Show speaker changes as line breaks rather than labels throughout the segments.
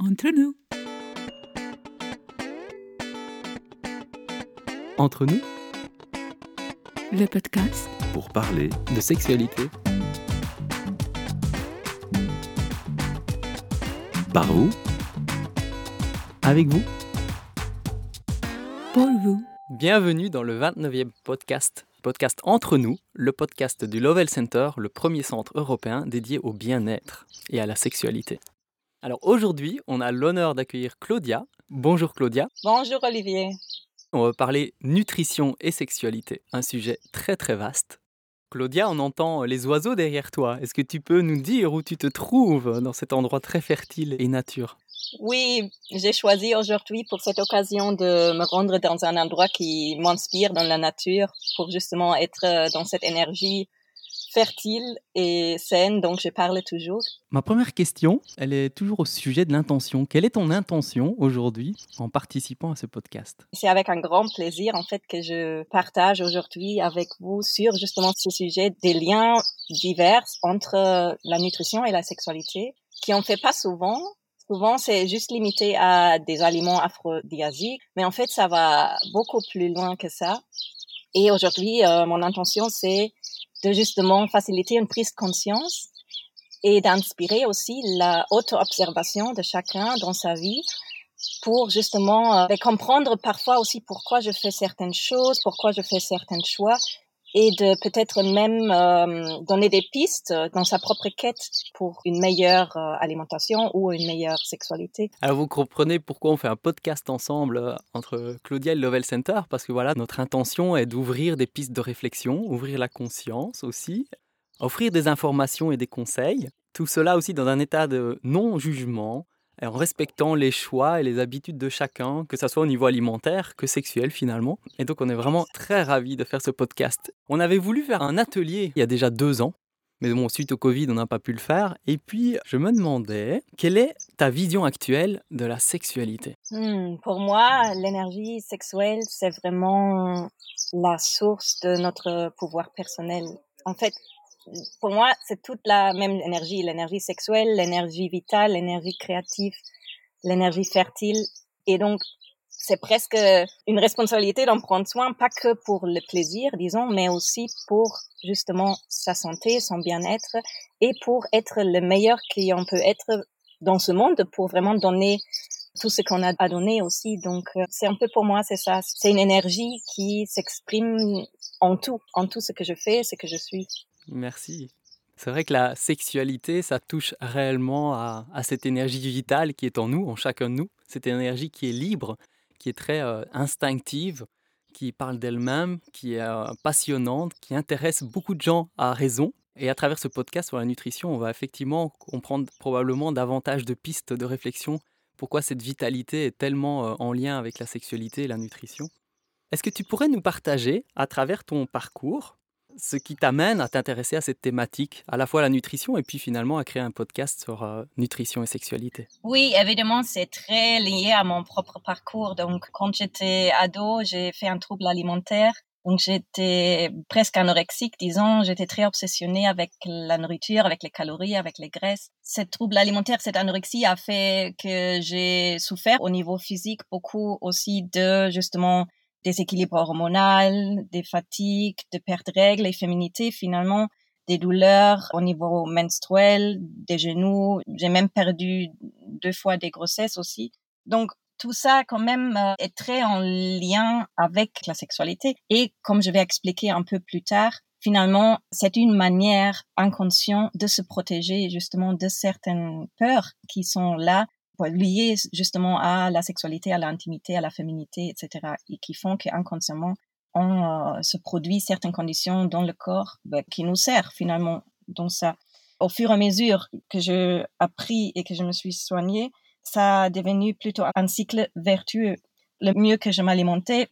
Entre nous.
Entre nous,
Le podcast.
pour parler de sexualité. Par vous, avec vous.
Pour vous.
Bienvenue dans le 29e podcast, podcast Entre nous, le podcast du Lovell Center, le premier centre européen dédié au bien-être et à la sexualité. Alors aujourd'hui, on a l'honneur d'accueillir Claudia. Bonjour Claudia.
Bonjour Olivier.
On va parler nutrition et sexualité, un sujet très très vaste. Claudia, on entend les oiseaux derrière toi. Est-ce que tu peux nous dire où tu te trouves dans cet endroit très fertile et nature?
Oui, j'ai choisi aujourd'hui pour cette occasion de me rendre dans un endroit qui m'inspire dans la nature pour justement être euh, dans cette énergie fertile et saine dont je parle toujours.
Ma première question, elle est toujours au sujet de l'intention. Quelle est ton intention aujourd'hui en participant à ce podcast?
C'est avec un grand plaisir en fait que je partage aujourd'hui avec vous sur justement ce sujet des liens divers entre euh, la nutrition et la sexualité qui en fait pas souvent. Souvent, c'est juste limité à des aliments aphrodisiaques, mais en fait, ça va beaucoup plus loin que ça. Et aujourd'hui, euh, mon intention, c'est de justement faciliter une prise de conscience et d'inspirer aussi la auto-observation de chacun dans sa vie pour justement euh, comprendre parfois aussi pourquoi je fais certaines choses, pourquoi je fais certains choix et de peut-être même euh, donner des pistes dans sa propre quête pour une meilleure euh, alimentation ou une meilleure sexualité.
Alors vous comprenez pourquoi on fait un podcast ensemble euh, entre Claudia et le Lovell Center parce que voilà, notre intention est d'ouvrir des pistes de réflexion, ouvrir la conscience aussi, offrir des informations et des conseils. Tout cela aussi dans un état de non-jugement, en respectant les choix et les habitudes de chacun, que ce soit au niveau alimentaire que sexuel finalement. Et donc on est vraiment très ravis de faire ce podcast. On avait voulu faire un atelier il y a déjà deux ans, mais bon, suite au Covid, on n'a pas pu le faire. Et puis, je me demandais, quelle est ta vision actuelle de la sexualité?
Hmm, pour moi, l'énergie sexuelle, c'est vraiment la source de notre pouvoir personnel. En fait, pour moi, c'est toute la même énergie, l'énergie sexuelle, l'énergie vitale, l'énergie créative, l'énergie fertile. Et donc, c'est presque une responsabilité d'en prendre soin, pas que pour le plaisir, disons, mais aussi pour justement sa santé, son bien-être et pour être le meilleur qu'on peut être dans ce monde pour vraiment donner tout ce qu'on a à donner aussi. Donc, euh, c'est un peu pour moi, c'est ça. C'est une énergie qui s'exprime en tout, en tout ce que je fais, ce que je suis.
Merci. C'est vrai que la sexualité, ça touche réellement à, cette énergie vitale qui est en nous, en chacun de nous. Cette énergie qui est libre, qui est très euh, instinctive, qui parle d'elle-même, qui est euh, passionnante, qui intéresse beaucoup de gens à raison. Et à travers ce podcast sur la nutrition, on va effectivement comprendre probablement davantage de pistes de réflexion pourquoi cette vitalité est tellement euh, en lien avec la sexualité et la nutrition. Est-ce que tu pourrais nous partager, à travers ton parcours, ce qui t'amène à t'intéresser à cette thématique, à la fois la nutrition et puis finalement à créer un podcast sur euh, nutrition et sexualité
Oui, évidemment, c'est très lié à mon propre parcours. Donc, quand j'étais ado, j'ai fait un trouble alimentaire. Donc, j'étais presque anorexique, disons. J'étais très obsessionnée avec la nourriture, avec les calories, avec les graisses. Ce trouble alimentaire, cette anorexie a fait que j'ai souffert au niveau physique beaucoup aussi de, justement, déséquilibre hormonal, des fatigues, de perte de règles et féminité finalement, des douleurs au niveau menstruel, des genoux. J'ai même perdu deux fois des grossesses aussi. Donc tout ça quand même euh, est très en lien avec la sexualité. Et comme je vais expliquer un peu plus tard, finalement, c'est une manière inconsciente de se protéger justement de certaines peurs qui sont là liées justement à la sexualité, à l'intimité, à la féminité, etc. et qui font qu'inconsciemment, on euh, se produit certaines conditions dans le corps bah, qui nous servent finalement dans ça. Au fur et à mesure que j'ai appris et que je me suis soignée, ça a devenu plutôt un cycle vertueux. Le mieux que je m'alimentais,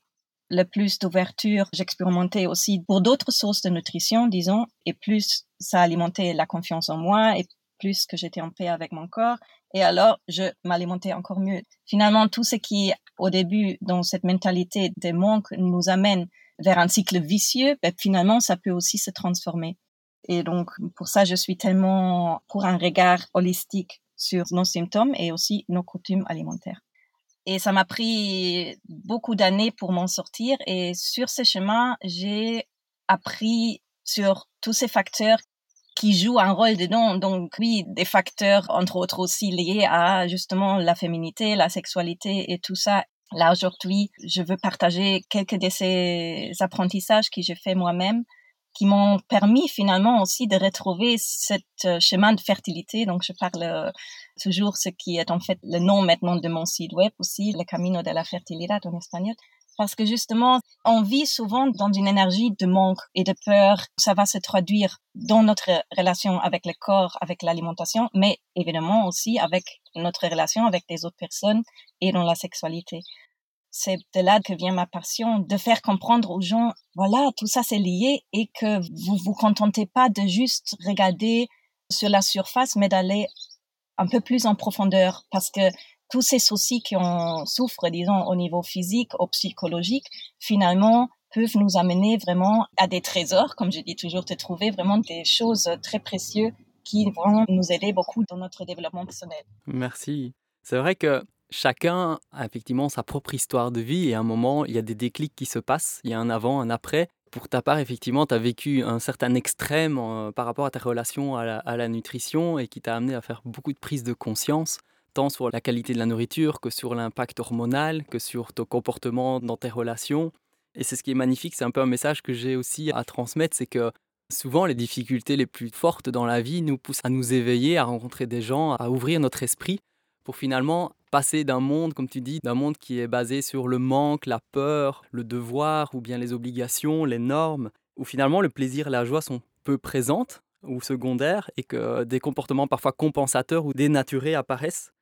le plus d'ouverture j'expérimentais aussi pour d'autres sources de nutrition, disons, et plus ça alimentait la confiance en moi et plus que j'étais en paix avec mon corps. Et alors, je m'alimentais encore mieux. Finalement, tout ce qui, au début, dans cette mentalité de manque, nous amène vers un cycle vicieux, ben, finalement, ça peut aussi se transformer. Et donc, pour ça, je suis tellement pour un regard holistique sur nos symptômes et aussi nos coutumes alimentaires. Et ça m'a pris beaucoup d'années pour m'en sortir. Et sur ce chemin, j'ai appris sur tous ces facteurs qui jouent un rôle dedans. Donc oui, des facteurs entre autres aussi liés à justement la féminité, la sexualité et tout ça. Là aujourd'hui, je veux partager quelques de ces apprentissages que j'ai fait moi-même qui m'ont permis finalement aussi de retrouver ce euh, chemin de fertilité. Donc, je parle euh, toujours ce qui est en fait le nom maintenant de mon site web aussi, le Camino de la Fertilidad en espagnol. Parce que justement, on vit souvent dans une énergie de manque et de peur. Ça va se traduire dans notre relation avec le corps, avec l'alimentation, mais évidemment aussi avec notre relation avec les autres personnes et dans la sexualité c'est de là que vient ma passion, de faire comprendre aux gens, voilà, tout ça c'est lié et que vous vous contentez pas de juste regarder sur la surface, mais d'aller un peu plus en profondeur parce que tous ces soucis qu'on souffre, disons, au niveau physique ou psychologique, finalement, peuvent nous amener vraiment à des trésors, comme je dis toujours, de trouver vraiment des choses très précieuses qui vont nous aider beaucoup dans notre développement personnel.
Merci. C'est vrai que chacun a effectivement sa propre histoire de vie et à un moment, il y a des déclics qui se passent, il y a un avant, un après. Pour ta part, effectivement, tu as vécu un certain extrême euh, par rapport à ta relation à la, nutrition et qui t'a amené à faire beaucoup de prise de conscience, tant sur la qualité de la nourriture que sur l'impact hormonal, que sur ton comportement dans tes relations. Et c'est ce qui est magnifique, c'est un peu un message que j'ai aussi à transmettre, c'est que souvent les difficultés les plus fortes dans la vie nous poussent à nous éveiller, à rencontrer des gens, à ouvrir notre esprit pour finalement passer d'un monde, comme tu dis, d'un monde qui est basé sur le manque, la peur, le devoir ou bien les obligations, les normes, où finalement le plaisir et la joie sont peu présentes ou secondaires et que des comportements parfois compensateurs ou dénaturés apparaissent.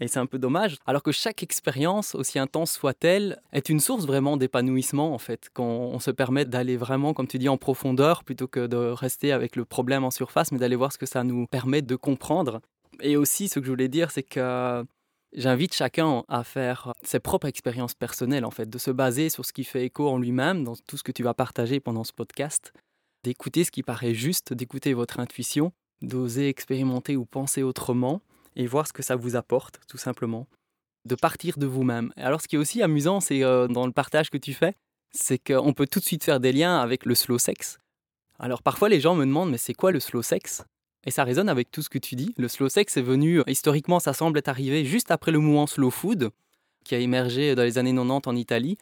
Et c'est un peu dommage, alors que chaque expérience, aussi intense soit-elle, est une source vraiment d'épanouissement en fait, quand on se permet d'aller vraiment, comme tu dis, en profondeur, plutôt que de rester avec le problème en surface, mais d'aller voir ce que ça nous permet de comprendre. Et aussi, ce que je voulais dire, c'est que j'invite chacun à faire ses propres expériences personnelles, en fait, de se baser sur ce qui fait écho en lui-même, dans tout ce que tu vas partager pendant ce podcast, d'écouter ce qui paraît juste, d'écouter votre intuition, d'oser expérimenter ou penser autrement et voir ce que ça vous apporte, tout simplement. De partir de vous-même. Alors, ce qui est aussi amusant, c'est euh, dans le partage que tu fais, c'est qu'on peut tout de suite faire des liens avec le slow sex. Alors, parfois, les gens me demandent, mais c'est quoi le slow sex? Et ça résonne avec tout ce que tu dis. Le slow sex est venu, historiquement, ça semble être arrivé juste après le mouvement slow food, qui a émergé dans les années 90 en Italie,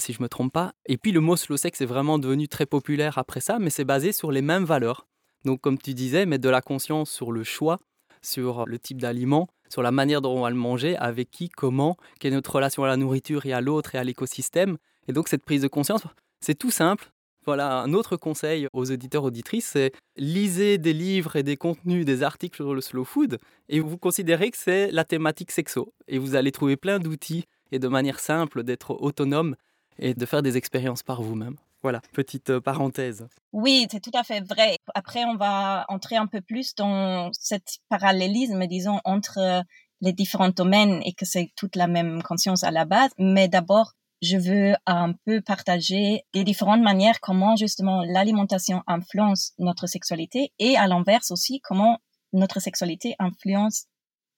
si je ne me trompe pas. Et puis le mot slow sex est vraiment devenu très populaire après ça, mais c'est basé sur les mêmes valeurs. Donc comme tu disais, mettre de la conscience sur le choix, sur le type d'aliment, sur la manière dont on va le manger, avec qui, comment, quelle est notre relation à la nourriture et à l'autre et à l'écosystème. Et donc cette prise de conscience, c'est tout simple, voilà, un autre conseil aux auditeurs auditrices, c'est lisez des livres et des contenus, des articles sur le slow food et vous considérez que c'est la thématique sexo. Et vous allez trouver plein d'outils et de manière simple d'être autonome et de faire des expériences par vous-même. Voilà, petite euh, parenthèse.
Oui, c'est tout à fait vrai. Après, on va entrer un peu plus dans cet parallélisme, disons, entre euh, les différents domaines et que c'est toute la même conscience à la base. Mais d'abord, je veux un peu partager les différentes manières comment justement l'alimentation influence notre sexualité et à l'inverse aussi comment notre sexualité influence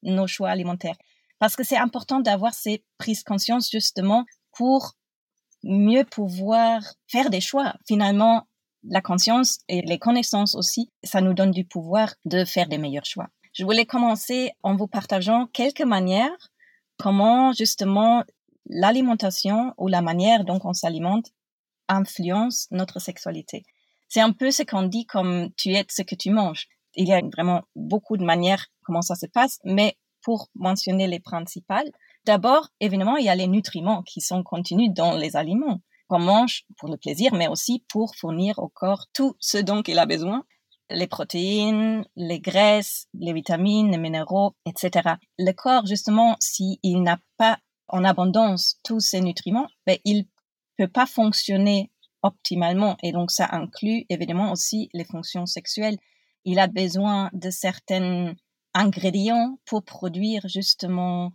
nos choix alimentaires. Parce que c'est important d'avoir ces prises conscience justement pour mieux pouvoir faire des choix. Finalement, la conscience et les connaissances aussi, ça nous donne du pouvoir de faire des meilleurs choix. Je voulais commencer en vous partageant quelques manières comment justement l'alimentation ou la manière dont on s'alimente influence notre sexualité. C'est un peu ce qu'on dit comme tu es ce que tu manges. Il y a vraiment beaucoup de manières comment ça se passe, mais pour mentionner les principales, d'abord, évidemment, il y a les nutriments qui sont contenus dans les aliments qu'on mange pour le plaisir, mais aussi pour fournir au corps tout ce dont il a besoin les protéines, les graisses, les vitamines, les minéraux, etc. Le corps, justement, s'il n'a pas en abondance tous ces nutriments, ben, il peut pas fonctionner optimalement. Et donc, ça inclut évidemment aussi les fonctions sexuelles. Il a besoin de certains ingrédients pour produire justement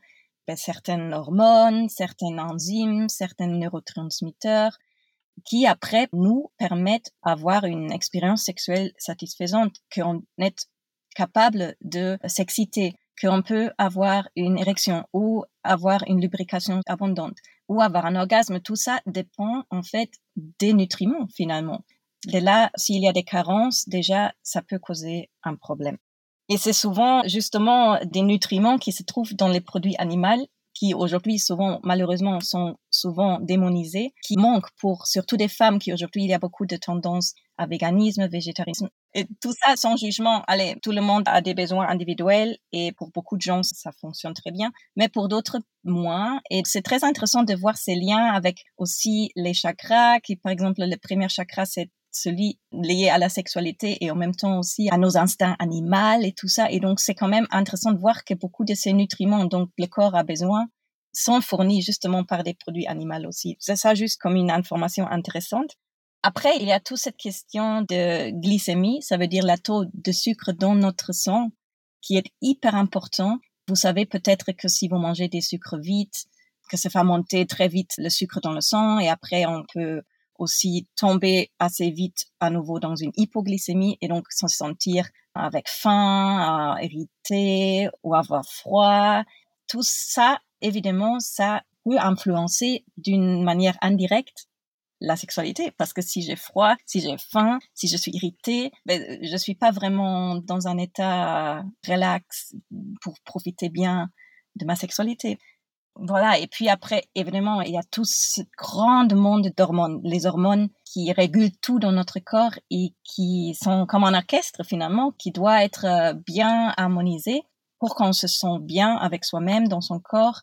ben, certaines hormones, certaines enzymes, certains neurotransmetteurs qui après nous permettent d'avoir une expérience sexuelle satisfaisante, qu'on est capable de s'exciter, qu'on peut avoir une érection ou avoir une lubrication abondante ou avoir un orgasme, tout ça dépend en fait des nutriments finalement. Et là, s'il y a des carences, déjà, ça peut causer un problème. Et c'est souvent justement des nutriments qui se trouvent dans les produits animaux qui aujourd'hui souvent malheureusement sont souvent démonisés, qui manquent pour surtout des femmes qui aujourd'hui il y a beaucoup de tendances à véganisme, végétarisme. Et tout ça sans jugement. Allez, tout le monde a des besoins individuels et pour beaucoup de gens ça fonctionne très bien, mais pour d'autres moins. Et c'est très intéressant de voir ces liens avec aussi les chakras, qui par exemple le premier chakra c'est celui lié à la sexualité et en même temps aussi à nos instincts animaux et tout ça. Et donc, c'est quand même intéressant de voir que beaucoup de ces nutriments dont le corps a besoin sont fournis justement par des produits animaux aussi. C'est ça juste comme une information intéressante. Après, il y a toute cette question de glycémie, ça veut dire la taux de sucre dans notre sang, qui est hyper important. Vous savez peut-être que si vous mangez des sucres vite, que ça fait monter très vite le sucre dans le sang et après on peut aussi tomber assez vite à nouveau dans une hypoglycémie et donc se sentir avec faim, irrité ou avoir froid. Tout ça, évidemment, ça peut influencer d'une manière indirecte la sexualité parce que si j'ai froid, si j'ai faim, si je suis irrité, ben, je suis pas vraiment dans un état relax pour profiter bien de ma sexualité. Voilà, et puis après, évidemment, il y a tout ce grand monde d'hormones, les hormones qui régulent tout dans notre corps et qui sont comme un orchestre finalement, qui doit être euh, bien harmonisé pour qu'on se sente bien avec soi-même dans son corps,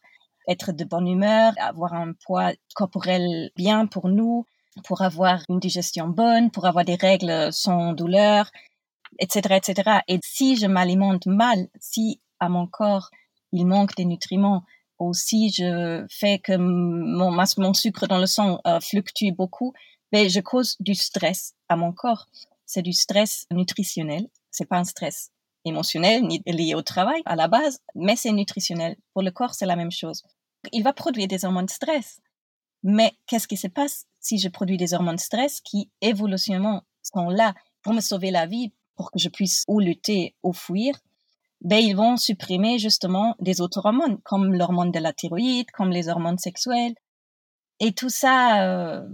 être de bonne humeur, avoir un poids corporel bien pour nous, pour avoir une digestion bonne, pour avoir des règles sans douleur, etc., etc. Et si je m'alimente mal, si à mon corps il manque des nutriments, aussi je fais que mon, mon sucre dans le sang euh, fluctue beaucoup, mais je cause du stress à mon corps. C'est du stress nutritionnel. C'est pas un stress émotionnel ni lié au travail à la base, mais c'est nutritionnel. Pour le corps, c'est la même chose. Il va produire des hormones de stress. Mais qu'est-ce qui se passe si je produis des hormones de stress qui évolutionnellement sont là pour me sauver la vie, pour que je puisse ou lutter ou fuir? Ben, ils vont supprimer justement des autres hormones, comme l'hormone de la thyroïde, comme les hormones sexuelles. Et tout ça euh,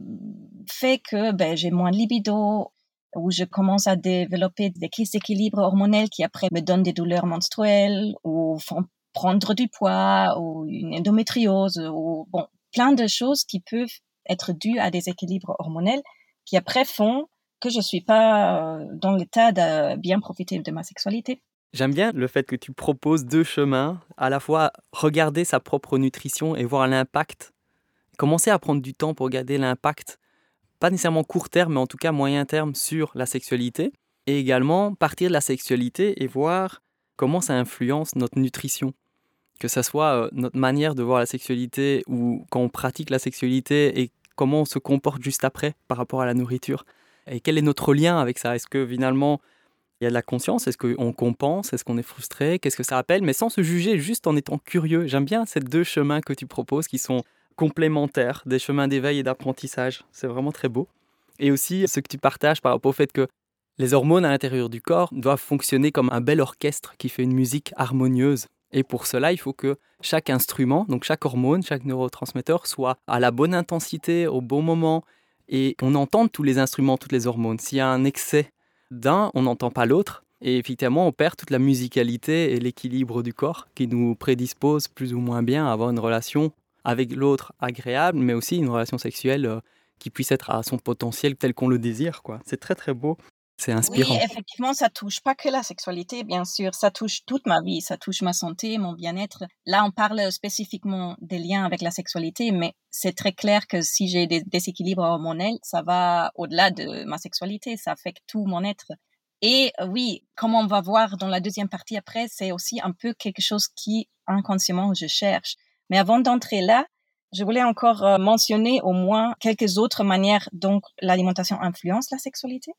fait que ben, j'ai moins de libido, ou je commence à développer des crises d'équilibre hormonel qui après me donnent des douleurs menstruelles, ou font prendre du poids, ou une endométriose, ou bon, plein de choses qui peuvent être dues à des équilibres hormonels qui après font que je suis pas euh, dans l'état de bien profiter de ma sexualité.
J'aime bien le fait que tu proposes deux chemins, à la fois regarder sa propre nutrition et voir l'impact, commencer à prendre du temps pour regarder l'impact, pas nécessairement court terme, mais en tout cas moyen terme sur la sexualité, et également partir de la sexualité et voir comment ça influence notre nutrition. Que ce soit euh, notre manière de voir la sexualité ou quand on pratique la sexualité et comment on se comporte juste après par rapport à la nourriture. Et quel est notre lien avec ça? Est-ce que finalement y a de la conscience, est-ce qu'on compense, est-ce qu'on est frustré, qu'est-ce que ça appelle, mais sans se juger, juste en étant curieux. J'aime bien ces deux chemins que tu proposes qui sont complémentaires, des chemins d'éveil et d'apprentissage. C'est vraiment très beau. Et aussi ce que tu partages par rapport au fait que les hormones à l'intérieur du corps doivent fonctionner comme un bel orchestre qui fait une musique harmonieuse. Et pour cela, il faut que chaque instrument, donc chaque hormone, chaque neurotransmetteur soit à la bonne intensité, au bon moment, et qu'on entende tous les instruments, toutes les hormones. S'il y a un excès d'un, on n'entend pas l'autre. Et effectivement, on perd toute la musicalité et l'équilibre du corps qui nous prédispose plus ou moins bien à avoir une relation avec l'autre agréable, mais aussi une relation sexuelle euh, qui puisse être à son potentiel tel qu'on le désire. quoi. C'est très très beau. C'est inspirant.
Oui, effectivement, ça touche pas que la sexualité, bien sûr. Ça touche toute ma vie. Ça touche ma santé, mon bien-être. Là, on parle spécifiquement des liens avec la sexualité, mais c'est très clair que si j'ai des déséquilibres hormonels, ça va au-delà de ma sexualité. Ça affecte tout mon être. Et oui, comme on va voir dans la deuxième partie après, c'est aussi un peu quelque chose qui inconsciemment je cherche. Mais avant d'entrer là, je voulais encore euh, mentionner au moins quelques autres manières dont l'alimentation influence la sexualité.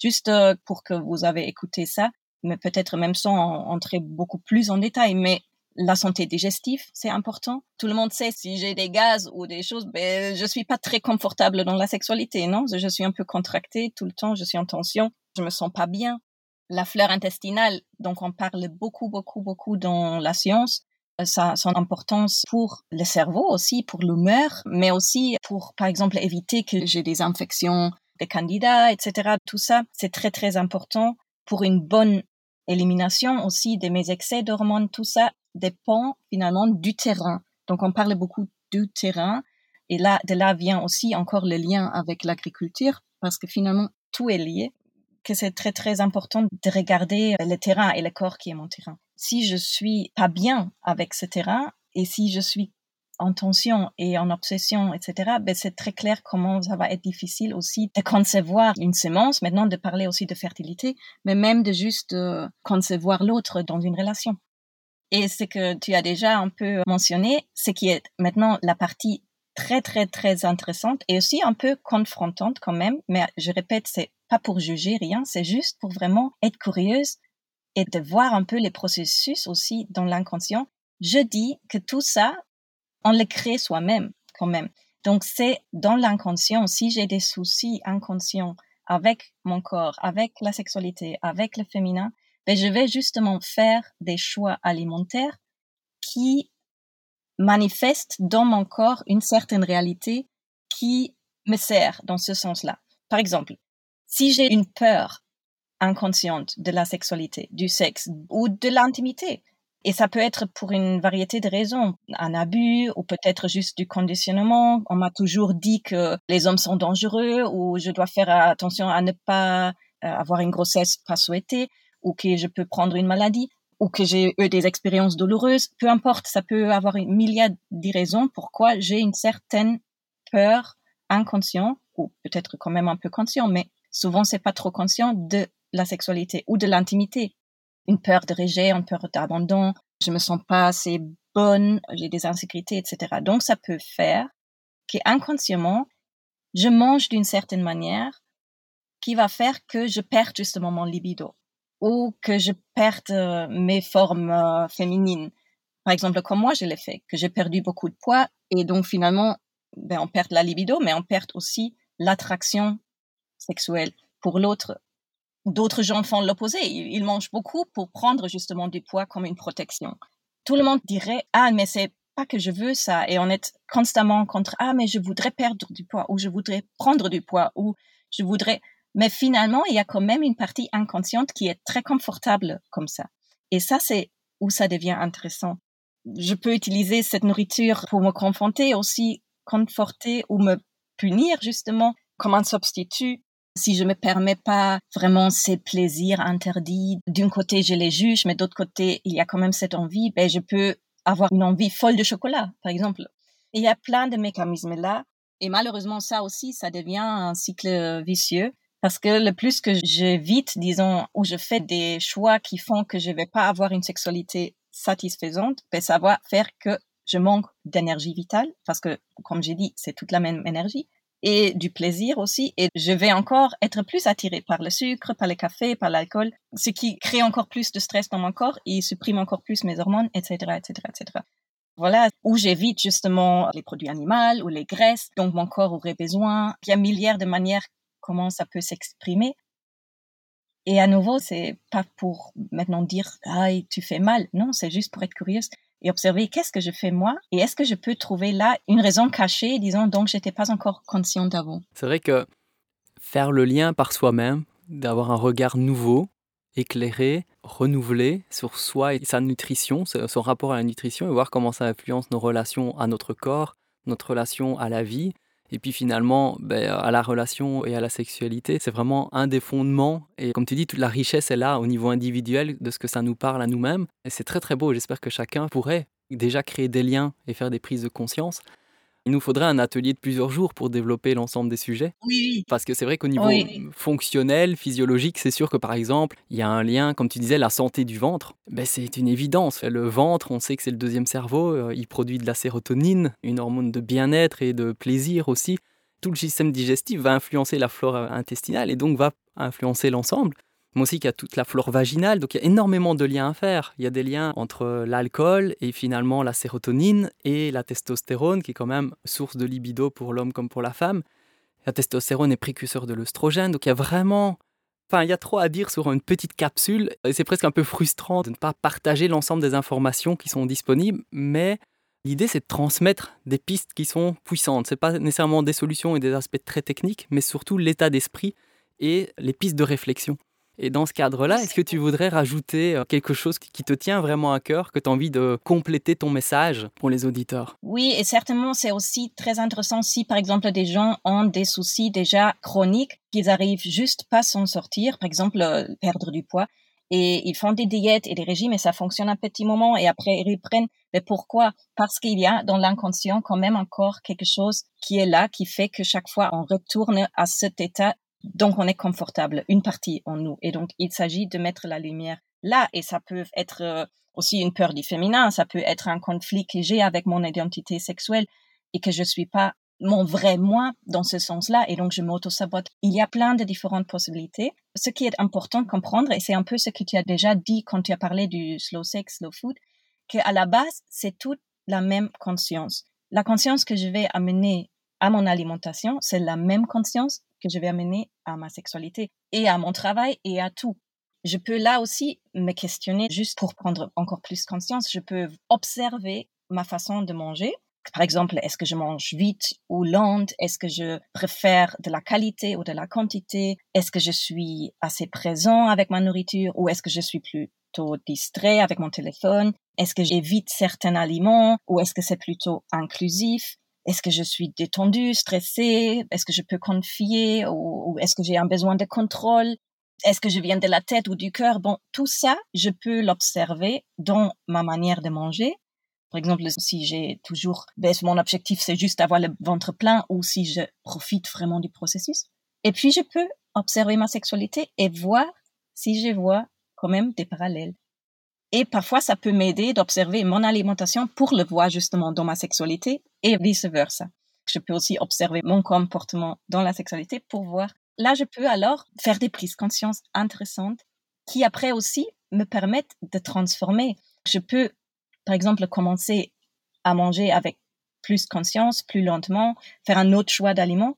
Juste euh, pour que vous avez écouté ça, mais peut-être même sans entrer beaucoup plus en détail, mais la santé digestive, c'est important. Tout le monde sait si j'ai des gaz ou des choses, ben, je suis pas très confortable dans la sexualité, non? Je suis un peu contractée tout le temps, je suis en tension, je me sens pas bien. la fleur intestinale, donc on parle beaucoup, beaucoup, beaucoup dans la science, euh, ça, son importance pour le cerveau aussi, pour l'humeur, mais aussi pour, par exemple, éviter que j'ai des infections des candidats, etc. Tout ça, c'est très, très important pour une bonne élimination aussi de mes excès d'hormones. Tout ça dépend finalement du terrain. Donc, on parle beaucoup du terrain. Et là, de là vient aussi encore le lien avec l'agriculture, parce que finalement, tout est lié, que c'est très, très important de regarder le terrain et le corps qui est mon terrain. Si je suis pas bien avec ce terrain, et si je suis en tension et en obsession, etc., ben c'est très clair comment ça va être difficile aussi de concevoir une semence, maintenant de parler aussi de fertilité, mais même de juste euh, concevoir l'autre dans une relation. Et ce que tu as déjà un peu mentionné, ce qui est maintenant la partie très, très, très intéressante et aussi un peu confrontante quand même, mais je répète, c'est pas pour juger rien, c'est juste pour vraiment être curieuse et de voir un peu les processus aussi dans l'inconscient. Je dis que tout ça, on le crée soi-même quand même. Donc c'est dans l'inconscient, si j'ai des soucis inconscients avec mon corps, avec la sexualité, avec le féminin, ben je vais justement faire des choix alimentaires qui manifestent dans mon corps une certaine réalité qui me sert dans ce sens-là. Par exemple, si j'ai une peur inconsciente de la sexualité, du sexe ou de l'intimité, et ça peut être pour une variété de raisons, un abus ou peut-être juste du conditionnement. On m'a toujours dit que les hommes sont dangereux ou je dois faire attention à ne pas euh, avoir une grossesse pas souhaitée ou que je peux prendre une maladie ou que j'ai eu des expériences douloureuses. Peu importe, ça peut avoir une milliard de raisons pourquoi j'ai une certaine peur inconsciente ou peut-être quand même un peu conscient, mais souvent c'est pas trop conscient de la sexualité ou de l'intimité une peur de rejet, une peur d'abandon, je me sens pas assez bonne, j'ai des insécurités, etc. Donc ça peut faire qu'inconsciemment, je mange d'une certaine manière qui va faire que je perde justement mon libido ou que je perde euh, mes formes euh, féminines. Par exemple, comme moi, je l'ai fait, que j'ai perdu beaucoup de poids et donc finalement, ben, on perd la libido, mais on perd aussi l'attraction sexuelle pour l'autre D'autres gens font l'opposé. Ils mangent beaucoup pour prendre justement du poids comme une protection. Tout le monde dirait, ah, mais c'est pas que je veux ça. Et on est constamment contre, ah, mais je voudrais perdre du poids ou je voudrais prendre du poids ou je voudrais. Mais finalement, il y a quand même une partie inconsciente qui est très confortable comme ça. Et ça, c'est où ça devient intéressant. Je peux utiliser cette nourriture pour me confronter aussi, conforter ou me punir justement comme un substitut si je me permets pas vraiment ces plaisirs interdits, d'un côté je les juge, mais d'autre côté il y a quand même cette envie, ben je peux avoir une envie folle de chocolat, par exemple. il y a plein de mécanismes là, et malheureusement ça aussi, ça devient un cycle vicieux. Parce que le plus que j'évite, disons, ou je fais des choix qui font que je vais pas avoir une sexualité satisfaisante, ben ça va faire que je manque d'énergie vitale, parce que, comme j'ai dit, c'est toute la même énergie et du plaisir aussi. Et je vais encore être plus attirée par le sucre, par le café, par l'alcool, ce qui crée encore plus de stress dans mon corps et supprime encore plus mes hormones, etc., etc., etc. Voilà, où j'évite justement les produits animaux ou les graisses dont mon corps aurait besoin. Il y a milliards de manières comment ça peut s'exprimer. Et à nouveau, c'est pas pour maintenant dire, ah, tu fais mal. Non, c'est juste pour être curieuse et observer qu'est-ce que je fais moi et est-ce que je peux trouver là une raison cachée, disons, dont je n'étais pas encore consciente avant.
C'est vrai que faire le lien par soi-même, d'avoir un regard nouveau, éclairé, renouvelé sur soi et sa nutrition, son rapport à la nutrition et voir comment ça influence nos relations à notre corps, notre relation à la vie, et puis finalement, ben, à la relation et à la sexualité, c'est vraiment un des fondements. Et comme tu dis, toute la richesse est là au niveau individuel de ce que ça nous parle à nous-mêmes. Et c'est très très beau. J'espère que chacun pourrait déjà créer des liens et faire des prises de conscience. Il nous faudrait un atelier de plusieurs jours pour développer l'ensemble des sujets.
Oui.
Parce que c'est vrai qu'au niveau fonctionnel, physiologique, c'est sûr que par exemple, il y a un lien, comme tu disais, la santé du ventre. Ben, c'est une évidence. Le ventre, on sait que c'est le deuxième cerveau. Euh, il produit de la sérotonine, une hormone de bien-être et de plaisir aussi. Tout le système digestif va influencer la flore intestinale et donc va influencer l'ensemble mais aussi qu'il y a toute la flore vaginale. Donc il y a énormément de liens à faire. Il y a des liens entre l'alcool et finalement la sérotonine et la testostérone, qui est quand même source de libido pour l'homme comme pour la femme. La testostérone est précurseur de l'œstrogène. Donc il y a vraiment Enfin, il y a trop à dire sur une petite capsule c'est presque un peu frustrant de ne pas partager l'ensemble des informations qui sont disponibles, mais l'idée c'est de transmettre des pistes qui sont puissantes. Ce pas nécessairement des solutions et des aspects très techniques, mais surtout l'état d'esprit et les pistes de réflexion. Et dans ce cadre-là, est-ce que tu voudrais rajouter euh, quelque chose qui te tient vraiment à cœur, que tu as envie de compléter ton message pour les auditeurs?
Oui, et certainement, c'est aussi très intéressant si, par exemple, des gens ont des soucis déjà chroniques, qu'ils arrivent juste pas à s'en sortir, par exemple, euh, perdre du poids, et ils font des diètes et des régimes et ça fonctionne un petit moment et après ils reprennent. Mais pourquoi? Parce qu'il y a dans l'inconscient quand même encore quelque chose qui est là, qui fait que chaque fois on retourne à cet état donc, on est confortable, une partie en nous. Et donc, il s'agit de mettre la lumière là. Et ça peut être euh, aussi une peur du féminin. Ça peut être un conflit que j'ai avec mon identité sexuelle et que je suis pas mon vrai moi dans ce sens-là. Et donc, je m'auto-sabote. Il y a plein de différentes possibilités. Ce qui est important de comprendre, et c'est un peu ce que tu as déjà dit quand tu as parlé du slow sex, slow food, qu'à la base, c'est toute la même conscience. La conscience que je vais amener à mon alimentation, c'est la même conscience que je vais amener à ma sexualité et à mon travail et à tout. Je peux là aussi me questionner juste pour prendre encore plus conscience. Je peux observer ma façon de manger. Par exemple, est-ce que je mange vite ou lente? Est-ce que je préfère de la qualité ou de la quantité? Est-ce que je suis assez présent avec ma nourriture ou est-ce que je suis plutôt distrait avec mon téléphone? Est-ce que j'évite certains aliments ou est-ce que c'est plutôt inclusif? Est-ce que je suis détendue, stressée? Est-ce que je peux confier? Ou, est-ce que j'ai un besoin de contrôle? Est-ce que je viens de la tête ou du cœur? Bon, tout ça, je peux l'observer dans ma manière de manger. Par exemple, si j'ai toujours, ben, mon objectif c'est juste avoir le ventre plein ou si je profite vraiment du processus. Et puis je peux observer ma sexualité et voir si je vois quand même des parallèles. Et parfois, ça peut m'aider d'observer mon alimentation pour le voir justement dans ma sexualité et vice-versa. Je peux aussi observer mon comportement dans la sexualité pour voir. Là, je peux alors faire des prises de conscience intéressantes qui après aussi me permettent de transformer. Je peux, par exemple, commencer à manger avec plus conscience, plus lentement, faire un autre choix d'aliments.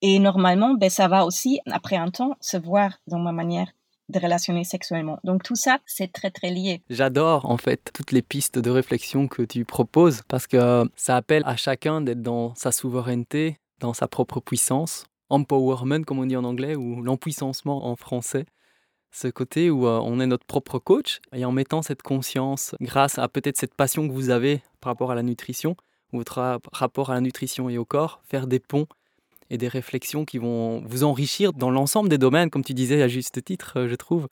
Et normalement, ben, ça va aussi, après un temps, se voir dans ma manière de relationner sexuellement. Donc tout ça, c'est très très lié.
J'adore en fait toutes les pistes de réflexion que tu proposes parce que ça appelle à chacun d'être dans sa souveraineté, dans sa propre puissance, empowerment comme on dit en anglais ou l'empuissancement en français. Ce côté où euh, on est notre propre coach et en mettant cette conscience grâce à peut-être cette passion que vous avez par rapport à la nutrition, votre rapport à la nutrition et au corps, faire des ponts et des réflexions qui vont vous enrichir dans l'ensemble des domaines, comme tu disais à juste titre, euh, je trouve.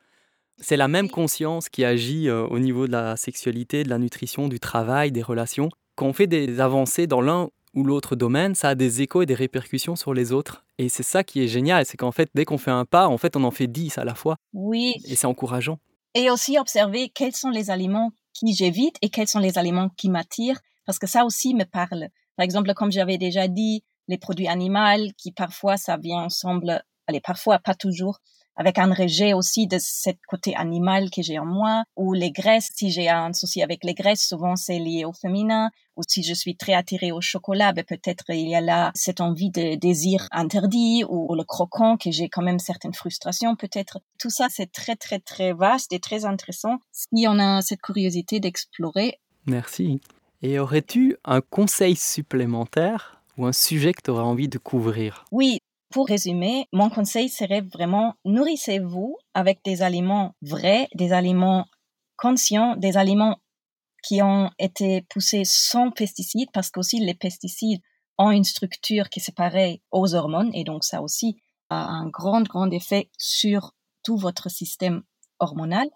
C'est la même conscience qui agit euh, au niveau de la sexualité, de la nutrition, du travail, des relations. Quand on fait des avancées dans l'un ou l'autre domaine, ça a des échos et des répercussions sur les autres. Et c'est ça qui est génial, c'est qu'en fait, dès qu'on fait un pas, en fait, on en fait dix à la fois.
Oui.
Et c'est encourageant.
Et aussi observer quels sont les aliments qui j'évite et quels sont les aliments qui m'attirent, parce que ça aussi me parle. Par exemple, comme j'avais déjà dit, les produits animaux qui parfois ça vient ensemble, allez, parfois pas toujours, avec un rejet aussi de ce côté animal que j'ai en moi, ou les graisses, si j'ai un souci avec les graisses, souvent c'est lié au féminin, ou si je suis très attirée au chocolat, ben peut-être il y a là cette envie de désir interdit, ou, le croquant, que j'ai quand même certaines frustrations peut-être. Tout ça, c'est très très très vaste et très intéressant si on a cette curiosité d'explorer.
Merci. Et aurais-tu un conseil supplémentaire ou un sujet que tu auras envie de couvrir?
Oui, pour résumer, mon conseil serait vraiment nourrissez-vous avec des aliments vrais, des aliments conscients, des aliments qui ont été poussés sans pesticides, parce qu'aussi les pesticides ont une structure qui est pareille aux hormones, et donc ça aussi a un grand, grand effet sur tout votre système hormonal.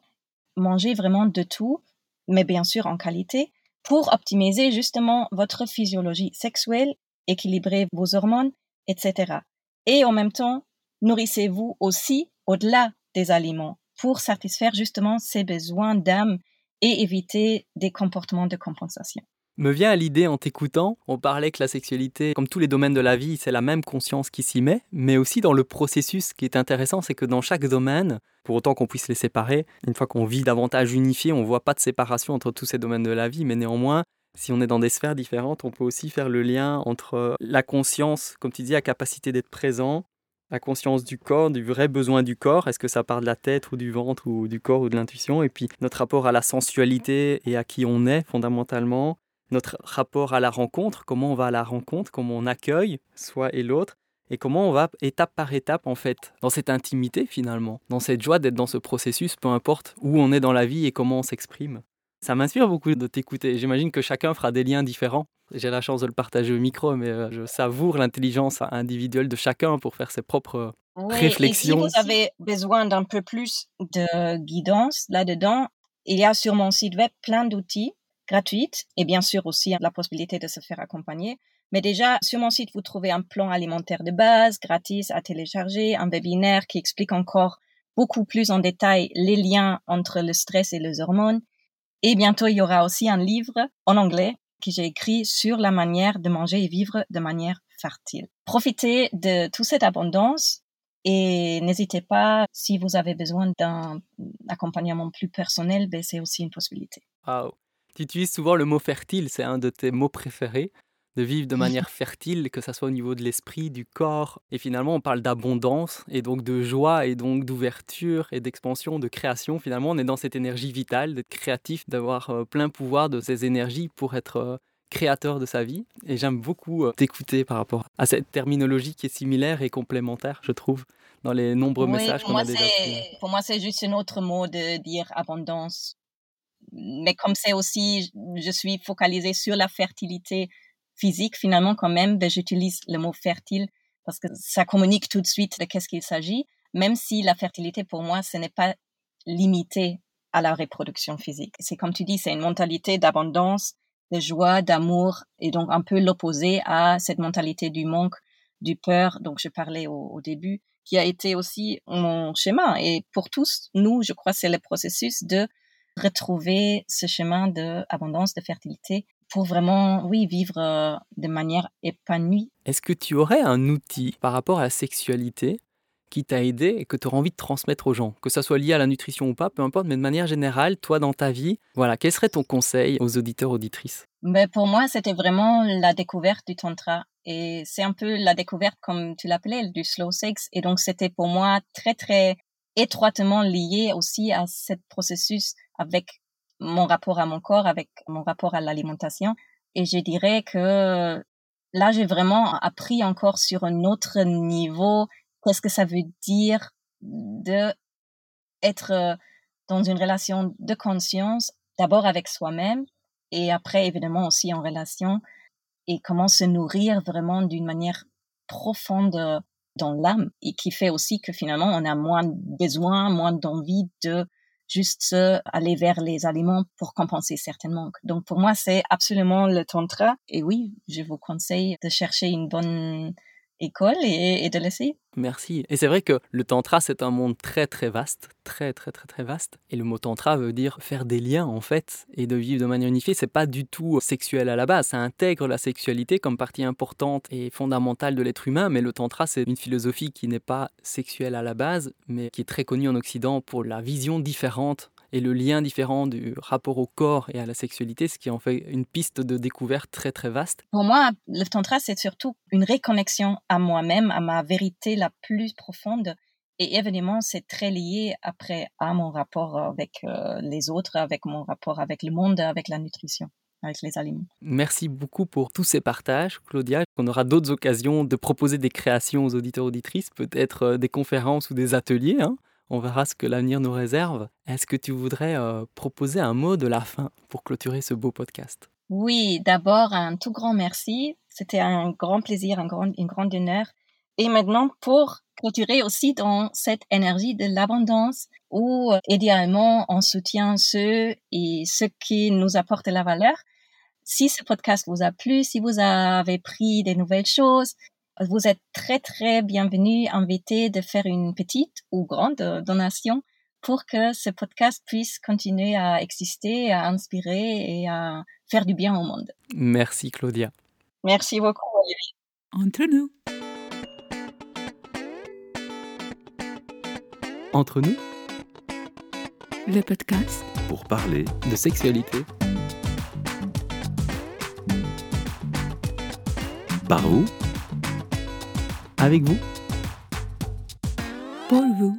Mangez vraiment de tout, mais bien sûr en qualité, pour optimiser justement votre physiologie sexuelle équilibrer vos hormones, etc. Et en même temps, nourrissez-vous aussi au-delà des aliments pour satisfaire justement ces besoins d'âme et éviter des comportements de compensation.
Me vient à l'idée en t'écoutant, on parlait que la sexualité, comme tous les domaines de la vie, c'est la même conscience qui s'y met, mais aussi dans le processus. Ce qui est intéressant, c'est que dans chaque domaine, pour autant qu'on puisse les séparer, une fois qu'on vit davantage unifié, on ne voit pas de séparation entre tous ces domaines de la vie, mais néanmoins, si on est dans des sphères différentes, on peut aussi faire le lien entre la conscience, comme tu dis, la capacité d'être présent, la conscience du corps, du vrai besoin du corps. Est-ce que ça part de la tête ou du ventre ou du corps ou de l'intuition? Et puis notre rapport à la sensualité et à qui on est fondamentalement. Notre rapport à la rencontre, comment on va à la rencontre, comment on accueille soi et l'autre. Et comment on va étape par étape en fait, dans cette intimité finalement, dans cette joie d'être dans ce processus, peu importe où on est dans la vie et comment on s'exprime. Ça m'inspire beaucoup de t'écouter. J'imagine que chacun fera des liens différents. J'ai la chance de le partager au micro, mais euh, je savoure l'intelligence individuelle de chacun pour faire ses propres réflexions.
Et si vous avez besoin d'un peu plus de guidance là-dedans, il y a sur mon site web plein d'outils gratuits et bien sûr aussi la possibilité de se faire accompagner. Mais déjà, sur mon site, vous trouvez un plan alimentaire de base, gratis à télécharger, un webinaire qui explique encore beaucoup plus en détail les liens entre le stress et les hormones. Et bientôt, il y aura aussi un livre en anglais que j'ai écrit sur la manière de manger et vivre de manière fertile. Profitez de toute cette abondance et n'hésitez pas, si vous avez besoin d'un accompagnement plus personnel, ben c'est aussi une possibilité.
Wow. Tu utilises souvent le mot fertile, c'est un de tes mots préférés de vivre de manière fertile, que ce soit au niveau de l'esprit, du corps. Et finalement, on parle d'abondance et donc de joie et donc d'ouverture et d'expansion, de création. Finalement, on est dans cette énergie vitale, d'être créatif, d'avoir euh, plein pouvoir de ces énergies pour être euh, créateur de sa vie. Et j'aime beaucoup euh, t'écouter par rapport à cette terminologie qui est similaire et complémentaire, je trouve, dans les nombreux messages qu'on a déjà
Pour moi, c'est juste un autre mot de dire abondance. Mais comme c'est aussi, je suis focalisée sur la fertilité, physique, finalement, quand même, ben, j'utilise le mot fertile parce que ça communique tout de suite de qu'est-ce qu'il s'agit, même si la fertilité, pour moi, ce n'est pas limité à la reproduction physique. C'est comme tu dis, c'est une mentalité d'abondance, de joie, d'amour, et donc un peu l'opposé à cette mentalité du manque, du peur, dont je parlais au, au début, qui a été aussi mon chemin. Et pour tous, nous, je crois, c'est le processus de retrouver ce chemin d'abondance, de fertilité pour vraiment, oui, vivre euh, de manière épanouie.
Est-ce que tu aurais un outil par rapport à la sexualité qui t'a aidé et que tu aurais envie de transmettre aux gens, que ça soit lié à la nutrition ou pas, peu importe, mais de manière générale, toi dans ta vie, voilà, quel serait ton conseil aux auditeurs auditrices?
Mais ben, pour moi, c'était vraiment la découverte du tantra. Et c'est un peu la découverte comme tu l'appelais du slow sex. Et donc c'était pour moi très très étroitement lié aussi à ce processus avec mon rapport à mon corps, avec mon rapport à l'alimentation. Et je dirais que là, j'ai vraiment appris encore sur un autre niveau qu'est-ce que ça veut dire de être euh, dans une relation de conscience, d'abord avec soi-même et après évidemment aussi en relation et comment se nourrir vraiment d'une manière profonde dans l'âme et qui fait aussi que finalement on a moins besoin, moins d'envie de juste aller vers les aliments pour compenser certains manques. Donc pour moi, c'est absolument le tantra. Et oui, je vous conseille de chercher une bonne école et, de l'essayer.
Merci. Et c'est vrai que le tantra, c'est un monde très très vaste, très très très très vaste. Et le mot tantra veut dire faire des liens en fait et de vivre de manière unifiée. C'est pas du tout sexuel à la base. Ça intègre la sexualité comme partie importante et fondamentale de l'être humain. Mais le tantra, c'est une philosophie qui n'est pas sexuelle à la base, mais qui est très connue en Occident pour la vision différente et le lien différent du rapport au corps et à la sexualité, ce qui en fait une piste de découverte très très vaste.
Pour moi, le tantra, c'est surtout une réconnexion à moi-même, à ma vérité la plus profonde. Et évidemment, c'est très lié après à mon rapport avec euh, les autres, avec mon rapport avec le monde, avec la nutrition avec les aliments.
Merci beaucoup pour tous ces partages, Claudia. On aura d'autres occasions de proposer des créations aux auditeurs auditrices, peut-être euh, des conférences ou des ateliers. Hein on verra ce que l'avenir nous réserve. Est-ce que tu voudrais euh, proposer un mot de la fin pour clôturer ce beau podcast?
Oui, d'abord un tout grand merci. C'était un grand plaisir, un grand, une grande honneur. Et maintenant, pour clôturer aussi dans cette énergie de l'abondance où, euh, idéalement, on soutient ceux et ceux qui nous apportent la valeur. Si ce podcast vous a plu, si vous avez pris des nouvelles choses, vous êtes très, très bienvenue, invité de faire une petite ou grande euh, donation pour que ce podcast puisse continuer à exister, à inspirer et à faire du bien au monde.
Merci Claudia.
Merci beaucoup.
Entre nous.
Entre nous.
Le podcast.
Pour parler
de sexualité.
Par où
avec vous.
Pour vous.